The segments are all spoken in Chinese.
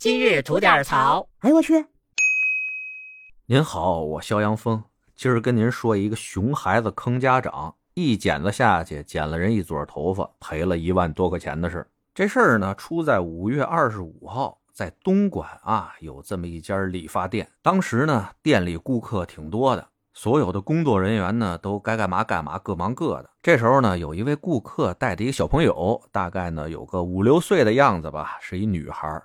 今日吐点槽。哎呦我去！您好，我肖阳峰，今儿跟您说一个熊孩子坑家长，一剪子下去剪了人一撮头发，赔了一万多块钱的事这事儿呢，出在五月二十五号，在东莞啊，有这么一家理发店。当时呢，店里顾客挺多的，所有的工作人员呢，都该干嘛干嘛，各忙各的。这时候呢，有一位顾客带着一个小朋友，大概呢有个五六岁的样子吧，是一女孩。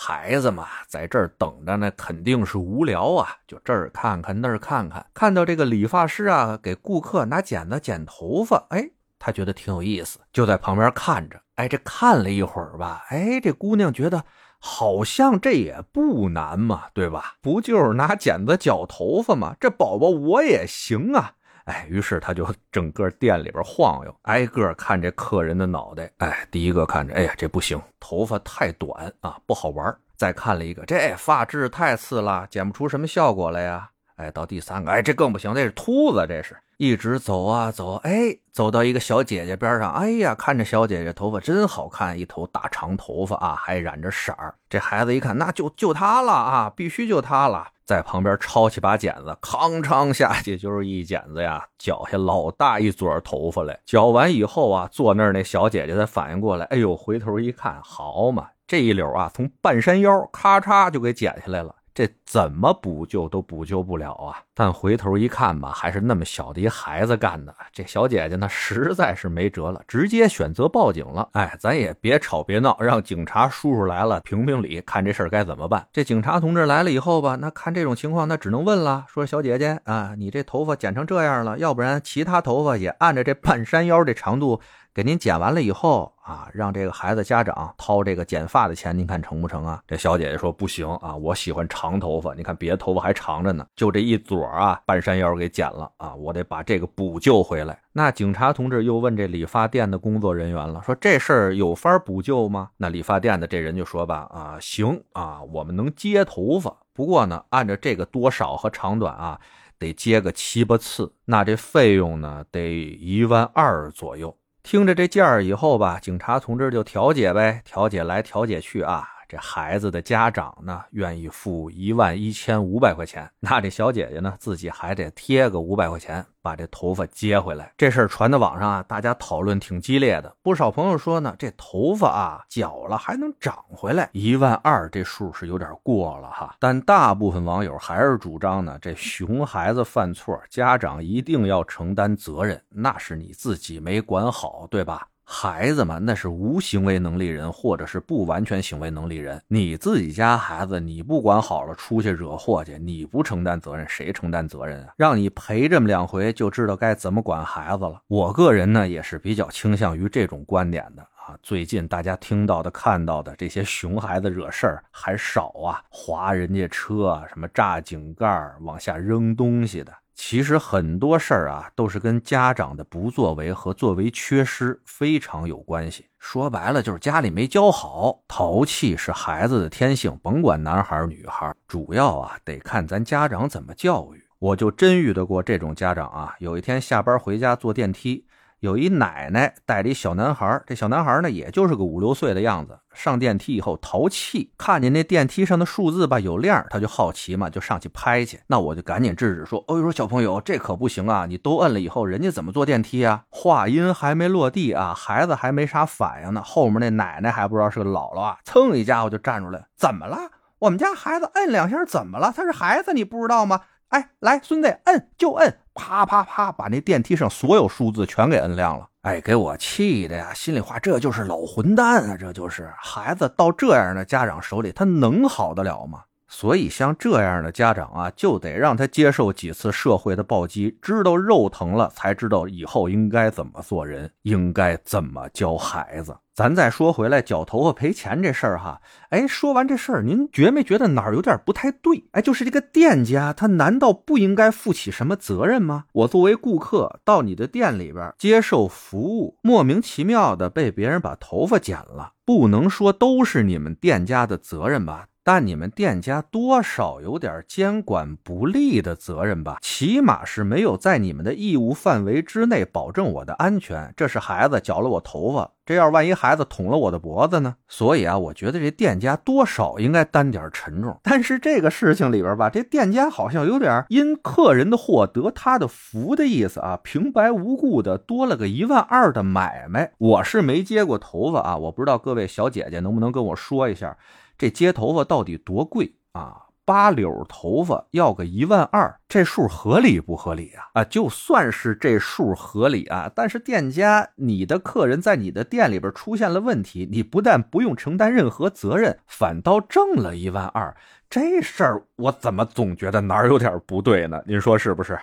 孩子嘛，在这儿等着呢，肯定是无聊啊，就这儿看看那儿看看，看到这个理发师啊，给顾客拿剪子剪头发，哎，他觉得挺有意思，就在旁边看着。哎，这看了一会儿吧，哎，这姑娘觉得好像这也不难嘛，对吧？不就是拿剪子绞头发吗？这宝宝我也行啊。哎，于是他就整个店里边晃悠，挨个看这客人的脑袋。哎，第一个看着，哎呀，这不行，头发太短啊，不好玩。再看了一个，这发质太次了，剪不出什么效果来呀。哎，到第三个，哎，这更不行，这是秃子，这是一直走啊走，哎，走到一个小姐姐边上，哎呀，看着小姐姐头发真好看，一头大长头发啊，还染着色儿。这孩子一看，那就就她了啊，必须就她了。在旁边抄起把剪子，吭哧下去就是一剪子呀，绞下老大一撮头发来。绞完以后啊，坐那儿那小姐姐才反应过来，哎呦，回头一看，好嘛，这一绺啊，从半山腰咔嚓就给剪下来了。这怎么补救都补救不了啊！但回头一看吧，还是那么小的一孩子干的。这小姐姐呢，实在是没辙了，直接选择报警了。哎，咱也别吵别闹，让警察叔叔来了评评理，看这事儿该怎么办。这警察同志来了以后吧，那看这种情况，那只能问了，说小姐姐啊，你这头发剪成这样了，要不然其他头发也按着这半山腰这长度。给您剪完了以后啊，让这个孩子家长掏这个剪发的钱，您看成不成啊？这小姐姐说不行啊，我喜欢长头发，你看别的头发还长着呢，就这一撮啊，半山腰给剪了啊，我得把这个补救回来。那警察同志又问这理发店的工作人员了，说这事儿有法补救吗？那理发店的这人就说吧，啊，行啊，我们能接头发，不过呢，按照这个多少和长短啊，得接个七八次，那这费用呢，得一万二左右。听着这劲儿以后吧，警察同志就调解呗，调解来调解去啊。这孩子的家长呢，愿意付一万一千五百块钱，那这小姐姐呢，自己还得贴个五百块钱，把这头发接回来。这事儿传到网上啊，大家讨论挺激烈的。不少朋友说呢，这头发啊，绞了还能长回来，一万二这数是有点过了哈。但大部分网友还是主张呢，这熊孩子犯错，家长一定要承担责任，那是你自己没管好，对吧？孩子嘛，那是无行为能力人，或者是不完全行为能力人。你自己家孩子，你不管好了，出去惹祸去，你不承担责任，谁承担责任啊？让你赔这么两回，就知道该怎么管孩子了。我个人呢，也是比较倾向于这种观点的啊。最近大家听到的、看到的这些熊孩子惹事儿还少啊，划人家车，什么炸井盖、往下扔东西的。其实很多事儿啊，都是跟家长的不作为和作为缺失非常有关系。说白了，就是家里没教好。淘气是孩子的天性，甭管男孩女孩，主要啊得看咱家长怎么教育。我就真遇到过这种家长啊，有一天下班回家坐电梯。有一奶奶带着一小男孩，这小男孩呢，也就是个五六岁的样子。上电梯以后淘气，看见那电梯上的数字吧有亮，他就好奇嘛，就上去拍去。那我就赶紧制止说：“哦，说小朋友，这可不行啊！你都摁了以后，人家怎么坐电梯啊？”话音还没落地啊，孩子还没啥反应呢，后面那奶奶还不知道是个姥姥啊，蹭一家伙就站出来：“怎么了？我们家孩子摁两下怎么了？他是孩子，你不知道吗？”哎，来，孙子，摁就摁，啪啪啪，把那电梯上所有数字全给摁亮了。哎，给我气的呀！心里话，这就是老混蛋啊！这就是孩子到这样的家长手里，他能好得了吗？所以像这样的家长啊，就得让他接受几次社会的暴击，知道肉疼了，才知道以后应该怎么做人，应该怎么教孩子。咱再说回来，绞头发赔钱这事儿哈，哎，说完这事儿，您觉没觉得哪儿有点不太对？哎，就是这个店家，他难道不应该负起什么责任吗？我作为顾客到你的店里边接受服务，莫名其妙的被别人把头发剪了，不能说都是你们店家的责任吧？但你们店家多少有点监管不力的责任吧？起码是没有在你们的义务范围之内保证我的安全。这是孩子绞了我头发，这要万一孩子捅了我的脖子呢？所以啊，我觉得这店家多少应该担点沉重。但是这个事情里边吧，这店家好像有点因客人的祸得他的福的意思啊，平白无故的多了个一万二的买卖。我是没接过头发啊，我不知道各位小姐姐能不能跟我说一下，这接头发到底多贵啊？八绺头发要个一万二，这数合理不合理啊？啊，就算是这数合理啊，但是店家，你的客人在你的店里边出现了问题，你不但不用承担任何责任，反倒挣了一万二，这事儿我怎么总觉得哪儿有点不对呢？您说是不是？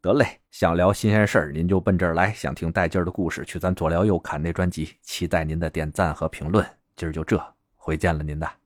得嘞，想聊新鲜事儿，您就奔这儿来；想听带劲儿的故事，去咱左聊右侃那专辑。期待您的点赞和评论。今儿就这，回见了您的。